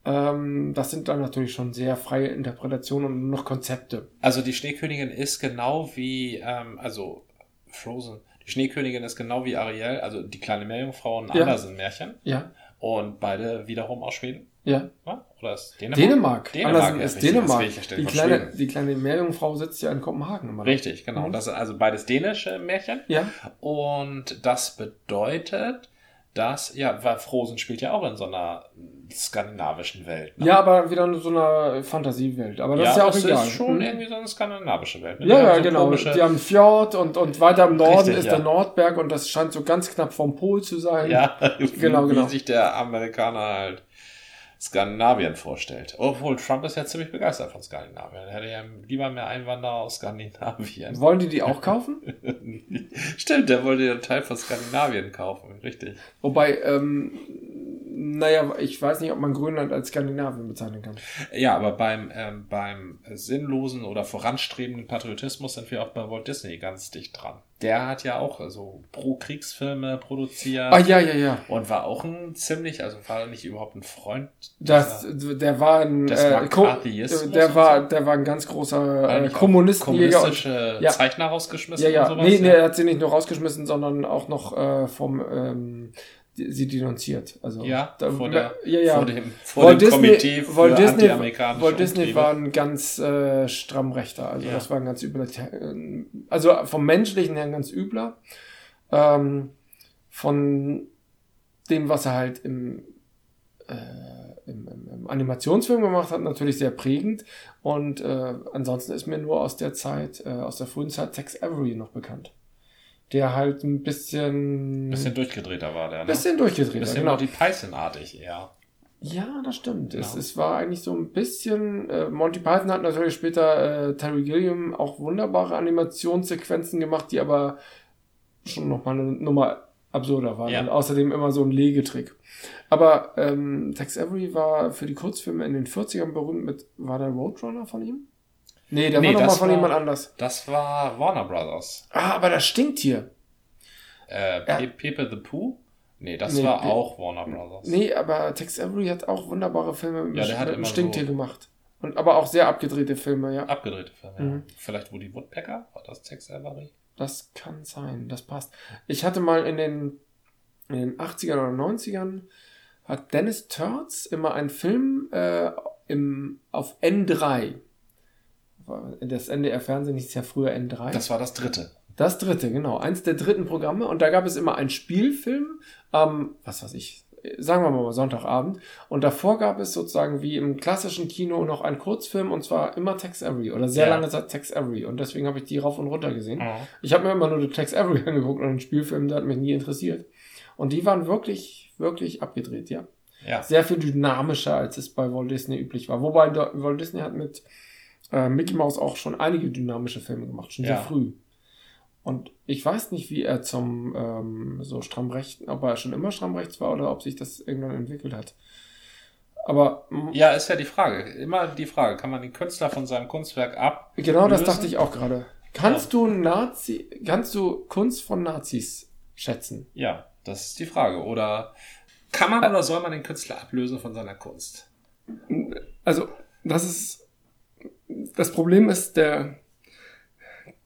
A: Ähm, das sind dann natürlich schon sehr freie Interpretationen und noch Konzepte.
B: Also die Schneekönigin ist genau wie, ähm, also Frozen. Die Schneekönigin ist genau wie Ariel, also die kleine Meerjungfrau und
A: Ja.
B: Andersen-Märchen.
A: Ja,
B: Und beide wiederum aus Schweden.
A: Ja.
B: Ja? Oder ist Dänemark?
A: Dänemark.
B: Dänemark, ja,
A: ist
B: richtig,
A: Dänemark.
B: das ja stellen,
A: Die kleine, die kleine Meerjungfrau sitzt ja in Kopenhagen immer.
B: Richtig, genau.
A: Mhm.
B: Das sind also beides dänische Märchen.
A: Ja,
B: Und das bedeutet, dass, ja, weil Frozen spielt ja auch in so einer skandinavischen Welt. ne?
A: ja, aber wieder in so einer Fantasiewelt. Aber das ist ja auch
B: das
A: egal.
B: ist schon
A: Mhm.
B: irgendwie so eine skandinavische Welt. ne?
A: Ja, ja,
B: so
A: genau.
B: komische-
A: Die haben einen Fjord und, und weiter im Norden
B: Richtig,
A: ist
B: ja.
A: der Nordberg und das scheint so ganz knapp vom Pol zu sein.
B: Ja,
A: Genau,
B: wie
A: genau.
B: sich der Amerikaner halt Skandinavien vorstellt. Obwohl Trump ist ja ziemlich begeistert von Skandinavien. Er hätte ja lieber mehr Einwanderer aus Skandinavien.
A: Wollen die die auch kaufen?
B: Stimmt, der wollte ja einen Teil von Skandinavien kaufen. Richtig.
A: Wobei, ähm, naja, ich weiß nicht, ob man Grönland als Skandinavien bezeichnen kann.
B: Ja, aber beim, ähm, beim sinnlosen oder voranstrebenden Patriotismus sind wir auch bei Walt Disney ganz dicht dran. Der hat ja auch so Pro-Kriegsfilme produziert.
A: Ah, ja, ja, ja.
B: Und war auch ein ziemlich, also war er nicht überhaupt ein Freund.
A: Das,
B: dieser-
A: der war ein,
B: Des
A: äh, der war,
B: so?
A: der war ein ganz großer äh,
B: auch
A: Kommunistenjäger und
B: kommunistische
A: Ja.
B: Zeichner rausgeschmissen
A: Ja, ja.
B: und sowas.
A: nee, nee, er hat sie nicht nur rausgeschmissen, sondern auch noch äh, vom ähm, sie denunziert. Also
B: Ja,
A: da,
B: vor, der,
A: ja, ja.
B: vor dem, vor
A: Walt
B: dem
A: Disney,
B: Komitee für
A: Walt Disney, Walt Disney war ein ganz äh, stramm Rechter. Also
B: Ja.
A: das war ein ganz übler, äh, also vom menschlichen her ein ganz übler. Ähm, von dem, was er halt im, äh, im, im, im Animationsfilm gemacht hat, natürlich sehr prägend. Und äh, ansonsten ist mir nur aus der Zeit, äh, aus der frühen Zeit Tex Avery noch bekannt. Der halt ein bisschen.
B: Bisschen durchgedrehter war der, ne?
A: Bisschen durchgedrehter,
B: Bisschen
A: genau.
B: die Python-artig eher.
A: Ja, das stimmt. Es,
B: Ja.
A: es war eigentlich so ein bisschen. Äh, Monty Python hat natürlich später äh, Terry Gilliam auch wunderbare Animationssequenzen gemacht, die aber schon nochmal eine Nummer absurder waren.
B: Ja.
A: Und außerdem immer so ein Legetrick. Aber ähm, Tex Avery war für die Kurzfilme in den 40ern berühmt mit. War der Roadrunner von ihm? Nee, der
B: Nee,
A: war nochmal von
B: war-
A: jemand anders.
B: Das war Warner Brothers.
A: Ah, aber das stinkt hier.
B: Äh,
A: Ja.
B: Pe Pepe the Pooh? Nee, das
A: Nee,
B: war
A: Pe-
B: auch Warner Brothers.
A: Nee, aber Tex Avery hat auch wunderbare Filme mit,
B: Ja, der hat
A: mit Stinktier
B: so-
A: gemacht. Und aber auch sehr abgedrehte Filme, ja.
B: Abgedrehte Filme, ja.
A: Mhm.
B: Vielleicht Woody Woodpecker? War das Tex Avery?
A: Das kann sein, das passt. Ich hatte mal in den, in den 80ern oder 90ern hat Dennis Turz immer einen Film äh, im, auf N3. Das NDR-Fernsehen hieß ja früher N3.
B: Das war das dritte.
A: Das dritte, genau. Eins der dritten Programme. Und da gab es immer einen Spielfilm am, was weiß ich, sagen wir mal Sonntagabend. Und davor gab es sozusagen wie im klassischen Kino noch einen Kurzfilm und zwar immer Tex Avery oder sehr
B: Ja.
A: lange Zeit Tex Avery. Und deswegen habe ich die rauf und runter gesehen.
B: Mhm.
A: Ich habe mir immer nur den Tex Avery angeguckt und den Spielfilm, der hat mich nie interessiert. Und die waren wirklich, wirklich abgedreht, ja.
B: Ja.
A: Sehr viel dynamischer, als es bei Walt Disney üblich war. Wobei Walt Disney hat mit äh, Mickey Mouse auch schon einige dynamische Filme gemacht, schon sehr
B: Ja.
A: früh. Und ich weiß nicht, wie er zum ähm, so stramm rechts, ob er schon immer stramm rechts war oder ob sich das irgendwann entwickelt hat. Aber
B: Ja, ist ja die Frage. Immer die Frage. Kann man den Künstler von seinem Kunstwerk ab?
A: genau das dachte ich auch gerade. Kannst du Nazi, kannst du Kunst von Nazis schätzen?
B: Ja, das ist die Frage. Oder kann man oder soll man den Künstler ablösen von seiner Kunst?
A: Also, das ist. Das Problem ist, der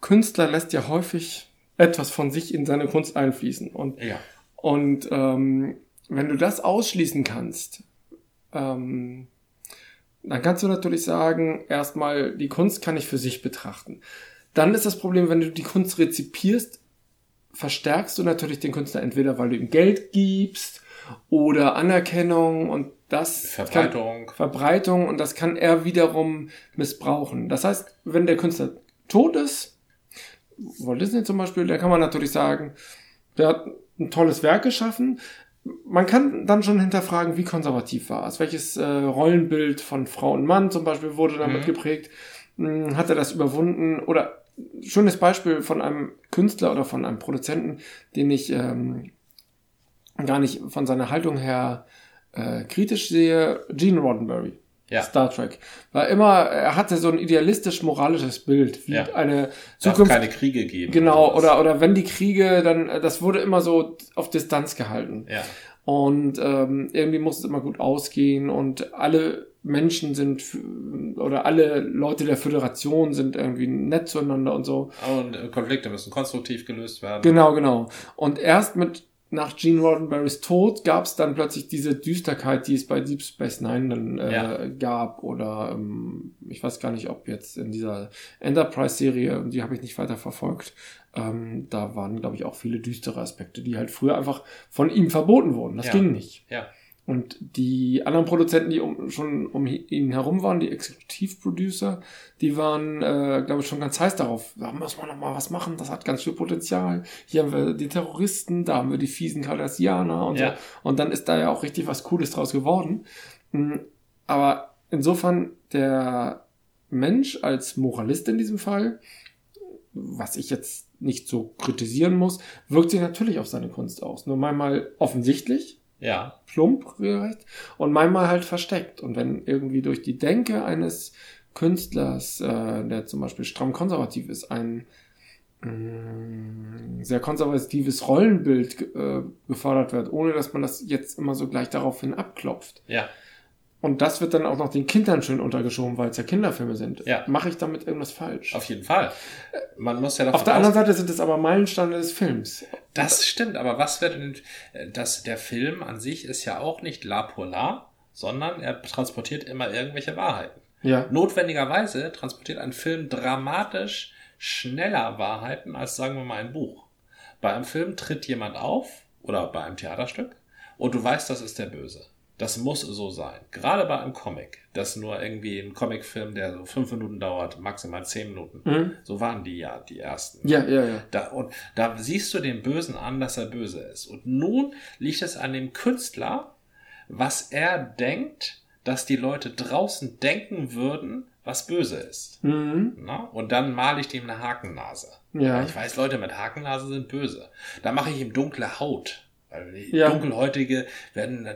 A: Künstler lässt ja häufig etwas von sich in seine Kunst einfließen. Und,
B: Ja.
A: und ähm, wenn du das ausschließen kannst, ähm, dann kannst du natürlich sagen, erstmal, die Kunst kann ich für sich betrachten. Dann ist das Problem, wenn du die Kunst rezipierst, verstärkst du natürlich den Künstler entweder, weil du ihm Geld gibst oder Anerkennung und das kann,
B: Verbreitung.
A: Verbreitung und das kann er wiederum missbrauchen. Das heißt, wenn der Künstler tot ist, Walt Disney zum Beispiel, da kann man natürlich sagen, der hat ein tolles Werk geschaffen. Man kann dann schon hinterfragen, wie konservativ war es. Welches äh, Rollenbild von Frau und Mann zum Beispiel wurde damit
B: Mhm.
A: geprägt? Hm, Hat er das überwunden? Oder schönes Beispiel von einem Künstler oder von einem Produzenten, den ich ähm, gar nicht von seiner Haltung her äh, kritisch sehe, Gene Roddenberry.
B: Ja.
A: Star Trek. War immer, er hatte so ein idealistisch-moralisches Bild, wie
B: Ja.
A: eine
B: Darf
A: Zukunft.
B: keine Kriege geben.
A: Genau,
B: sowas.
A: oder, oder wenn die Kriege, dann, äh, das wurde immer so auf Distanz gehalten.
B: Ja.
A: Und ähm, irgendwie muss es immer gut ausgehen und alle Menschen sind, oder alle Leute der Föderation sind irgendwie nett zueinander und so.
B: Und äh, Konflikte müssen konstruktiv gelöst werden.
A: Genau, genau. Und erst mit nach Gene Roddenberrys Tod gab es dann plötzlich diese Düsterkeit, die es bei Deep Space Nine dann äh,
B: Ja.
A: gab. Oder ähm, ich weiß gar nicht, ob jetzt in dieser Enterprise-Serie, die habe ich nicht weiter verfolgt, ähm, da waren, glaube ich, auch viele düstere Aspekte, die halt früher einfach von ihm verboten wurden. Das
B: Ja.
A: ging nicht.
B: Ja.
A: Und die anderen Produzenten, die um, schon um ihn herum waren, die Exekutivproducer, die waren, äh, glaube ich, schon ganz heiß darauf. Da muss man noch mal was machen, das hat ganz viel Potenzial. Hier haben wir die Terroristen, da haben wir die fiesen Cardassianer und
B: Ja.
A: so. Und dann ist da ja auch richtig was Cooles draus geworden. Mm, Aber insofern der Mensch als Moralist in diesem Fall, was ich jetzt nicht so kritisieren muss, wirkt sich natürlich auf seine Kunst aus. Nur manchmal offensichtlich,
B: Ja.
A: plump gerecht und manchmal halt versteckt. Und wenn irgendwie durch die Denke eines Künstlers, äh, der zum Beispiel stramm konservativ ist, ein mh, sehr konservatives Rollenbild äh, gefordert wird, ohne dass man das jetzt immer so gleich daraufhin abklopft.
B: Ja.
A: Und das wird dann auch noch den Kindern schön untergeschoben, weil es ja Kinderfilme sind.
B: Ja.
A: Mache ich damit irgendwas falsch?
B: Auf jeden Fall. Man muss ja davon
A: Auf der anderen Seite sind es aber Meilensteine des Films.
B: Das stimmt, aber was wird denn, äh, das, der Film an sich ist ja auch nicht la pour la, sondern er transportiert immer irgendwelche Wahrheiten.
A: Ja.
B: Notwendigerweise transportiert ein Film dramatisch schneller Wahrheiten als, sagen wir mal, ein Buch. Bei einem Film tritt jemand auf, oder bei einem Theaterstück, und du weißt, das ist der Böse. Das muss so sein. Gerade bei einem Comic. Das nur irgendwie ein Comicfilm, der so fünf Minuten dauert, maximal zehn Minuten.
A: Mhm.
B: So waren die ja, die ersten.
A: Ja, ja, ja.
B: Da, und da siehst du dem Bösen an, dass er böse ist. Und nun liegt es an dem Künstler, was er denkt, dass die Leute draußen denken würden, was böse ist.
A: Mhm.
B: Na? Und dann male ich dem eine Hakennase.
A: Ja.
B: Ich weiß, Leute mit Hakennase sind böse. Da mache ich ihm dunkle Haut. Die
A: Ja.
B: Dunkelhäutige werden,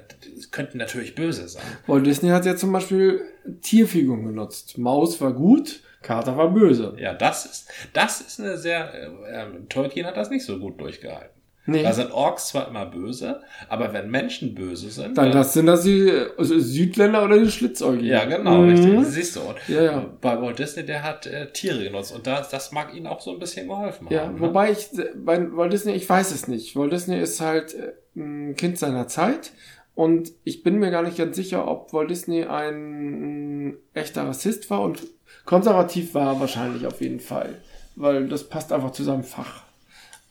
B: könnten natürlich böse sein.
A: Walt Disney hat ja zum Beispiel Tierfiguren genutzt. Maus war gut, Kater war böse.
B: Ja, das ist, das ist eine sehr, äh, ähm, Tolkien hat das nicht so gut durchgehalten.
A: Nee.
B: Da sind Orks zwar immer böse, aber wenn Menschen böse sind,
A: Dann das sind das die äh, Südländer oder die Schlitzäugigen.
B: ja, genau,
A: Mhm.
B: richtig. Siehst du. Und
A: Ja, ja.
B: bei Walt Disney, der hat äh, Tiere genutzt und das, das mag ihnen auch so ein bisschen geholfen
A: Ja,
B: haben. ne?
A: wobei ich bei Walt Disney, ich weiß es nicht. Walt Disney ist halt äh, ein Kind seiner Zeit und ich bin mir gar nicht ganz sicher, ob Walt Disney ein, ein echter Rassist war und konservativ war wahrscheinlich auf jeden Fall, weil das passt einfach zu seinem Fach.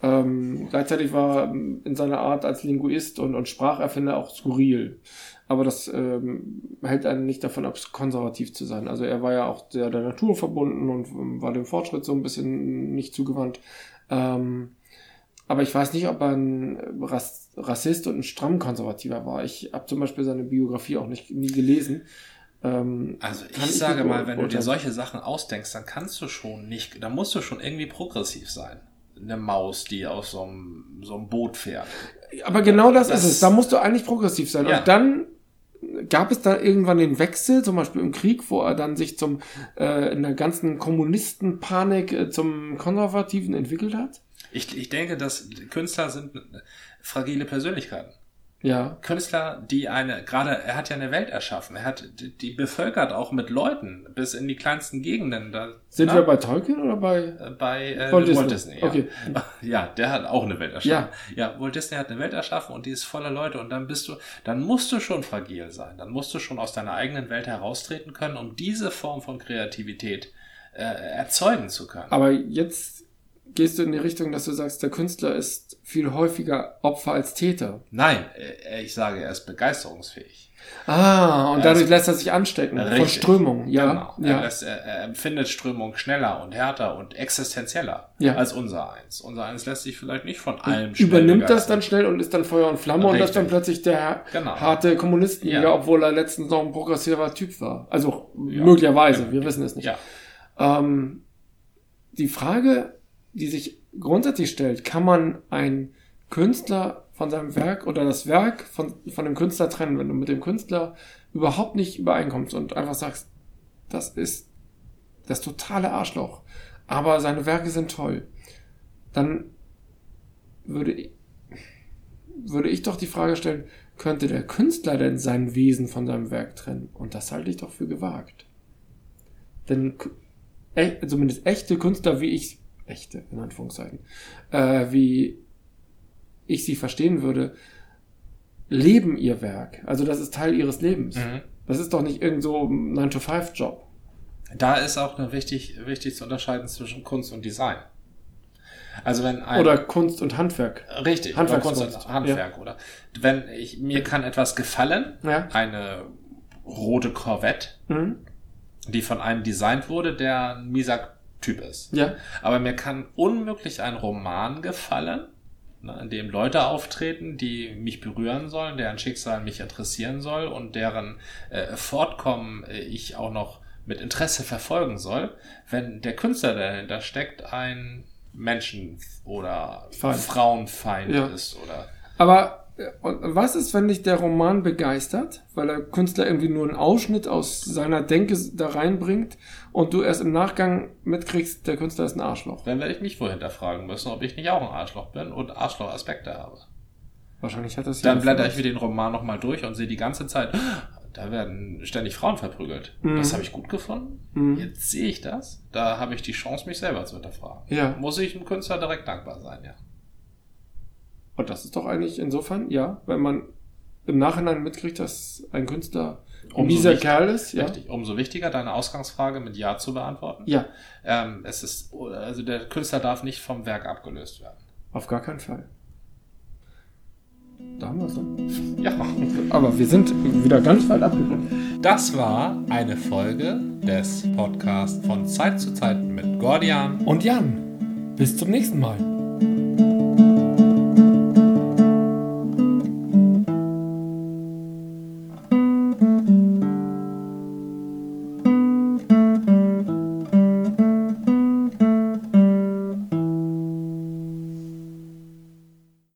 A: Ähm, gleichzeitig war in seiner Art als Linguist und, und Spracherfinder auch skurril. Aber das ähm, hält einen nicht davon ab, konservativ zu sein. Also er war ja auch sehr der Natur verbunden und ähm, war dem Fortschritt so ein bisschen nicht zugewandt. Ähm, aber ich weiß nicht, ob er ein Rass Rassist und ein stramm Konservativer war. Ich habe zum Beispiel seine Biografie auch nicht nie gelesen. Ähm,
B: Also ich
A: Kann ich
B: sage mal, wenn du dir solche Sachen ausdenkst, dann kannst du schon nicht, dann musst du schon irgendwie progressiv sein. Eine Maus, die aus so einem, so einem Boot fährt.
A: Aber genau das,
B: Das-
A: ist es. Da musst du eigentlich progressiv sein.
B: Ja.
A: Und dann gab es da irgendwann den Wechsel, zum Beispiel im Krieg, wo er dann sich zum äh, in der ganzen Kommunistenpanik äh, zum Konservativen entwickelt hat.
B: Ich, ich denke, dass Künstler sind fragile Persönlichkeiten.
A: Ja.
B: Künstler, die eine, gerade, er hat ja eine Welt erschaffen. Er hat die, bevölkert auch mit Leuten bis in die kleinsten Gegenden. Da,
A: Sind
B: na,
A: wir bei Tolkien oder bei
B: äh, bei äh,
A: Walt
B: Walt,
A: Disney?
B: Disney? ja.
A: Okay.
B: ja, der hat auch eine Welt erschaffen. Ja. Walt Disney hat eine Welt erschaffen und die ist voller Leute und dann bist du, dann musst du schon fragil sein. Dann musst du schon aus deiner eigenen Welt heraustreten können, um diese Form von Kreativität äh, erzeugen zu können.
A: Aber jetzt gehst du in die Richtung, dass du sagst, der Künstler ist viel häufiger Opfer als Täter.
B: Nein, äh, ich sage, er ist begeisterungsfähig.
A: Ah, und dadurch
B: Also-
A: lässt er sich anstecken von
B: Richtig.
A: Strömung. Ja,
B: Genau. Er,
A: ja.
B: lässt, er, er empfindet Strömung schneller und härter und existenzieller
A: Ja.
B: als unser eins. Unser eins lässt sich vielleicht nicht von allem schnell
A: Übernimmt das dann schnell und ist dann Feuer und Flamme und
B: Richtig.
A: ist dann plötzlich der
B: Genau.
A: harte Kommunistenjäger,
B: Ja.
A: obwohl er letztens noch ein progressiver Typ war. Also möglicherweise, wir wissen es nicht. Ähm, die Frage, die sich grundsätzlich stellt, kann man einen Künstler von seinem Werk oder das Werk von, von dem Künstler trennen, wenn du mit dem Künstler überhaupt nicht übereinkommst und einfach sagst, das ist das totale Arschloch, aber seine Werke sind toll, dann würde ich, würde ich doch die Frage stellen, könnte der Künstler denn sein Wesen von seinem Werk trennen? Und das halte ich doch für gewagt. Denn e zumindest echte Künstler, wie ich, echte, in Anführungszeichen, äh, wie ich sie verstehen würde, leben ihr Werk. Also das ist Teil ihres Lebens.
B: Mhm.
A: Das ist doch nicht irgend so ein 9-to-5-Job.
B: da ist auch nur wichtig, wichtig zu unterscheiden zwischen Kunst und Design. Also wenn ein
A: Oder Kunst und Handwerk.
B: richtig
A: Handwerkskunst.
B: Kunst und Handwerk oder wenn ich mir kann etwas gefallen,
A: Ja.
B: eine rote Corvette,
A: Mhm.
B: die von einem designt wurde, der ein mieser Typ ist.
A: Ja.
B: Aber mir kann unmöglich ein Roman gefallen, ne, in dem Leute auftreten, die mich berühren sollen, deren Schicksal mich interessieren soll und deren äh, Fortkommen äh, ich auch noch mit Interesse verfolgen soll, wenn der Künstler, der dahinter steckt, ein Menschen- oder
A: Feind.
B: Frauenfeind
A: Ja.
B: ist oder
A: Aber und was ist, wenn dich der Roman begeistert, weil der Künstler irgendwie nur einen Ausschnitt aus seiner Denke da reinbringt und du erst im Nachgang mitkriegst, der Künstler ist ein Arschloch?
B: dann werde ich mich wohl hinterfragen müssen, ob ich nicht auch ein Arschloch bin und Arschloch-Aspekte habe.
A: Wahrscheinlich hat das
B: Dann blätter ich mir den Roman nochmal durch und sehe die ganze Zeit, da werden ständig Frauen verprügelt.
A: Mhm.
B: Das habe ich gut gefunden.
A: Mhm.
B: Jetzt sehe ich das. Da habe ich die Chance, mich selber zu hinterfragen.
A: Ja.
B: Muss ich dem Künstler direkt dankbar sein, ja.
A: Und das ist doch eigentlich insofern, ja, wenn man im Nachhinein mitkriegt, dass ein Künstler
B: Umso
A: mieser
B: wichtiger.
A: Kerl ist, ja.
B: Richtig. Umso wichtiger, deine Ausgangsfrage mit Ja zu beantworten.
A: Ja,
B: Ähm, es ist, also der Künstler darf nicht vom Werk abgelöst werden.
A: auf gar keinen Fall. Da haben wir es. Ja, aber wir sind wieder ganz weit abgekommen.
B: Das war eine Folge des Podcasts von Zeit zu Zeit mit Gordian
A: Und Jan, bis zum nächsten Mal.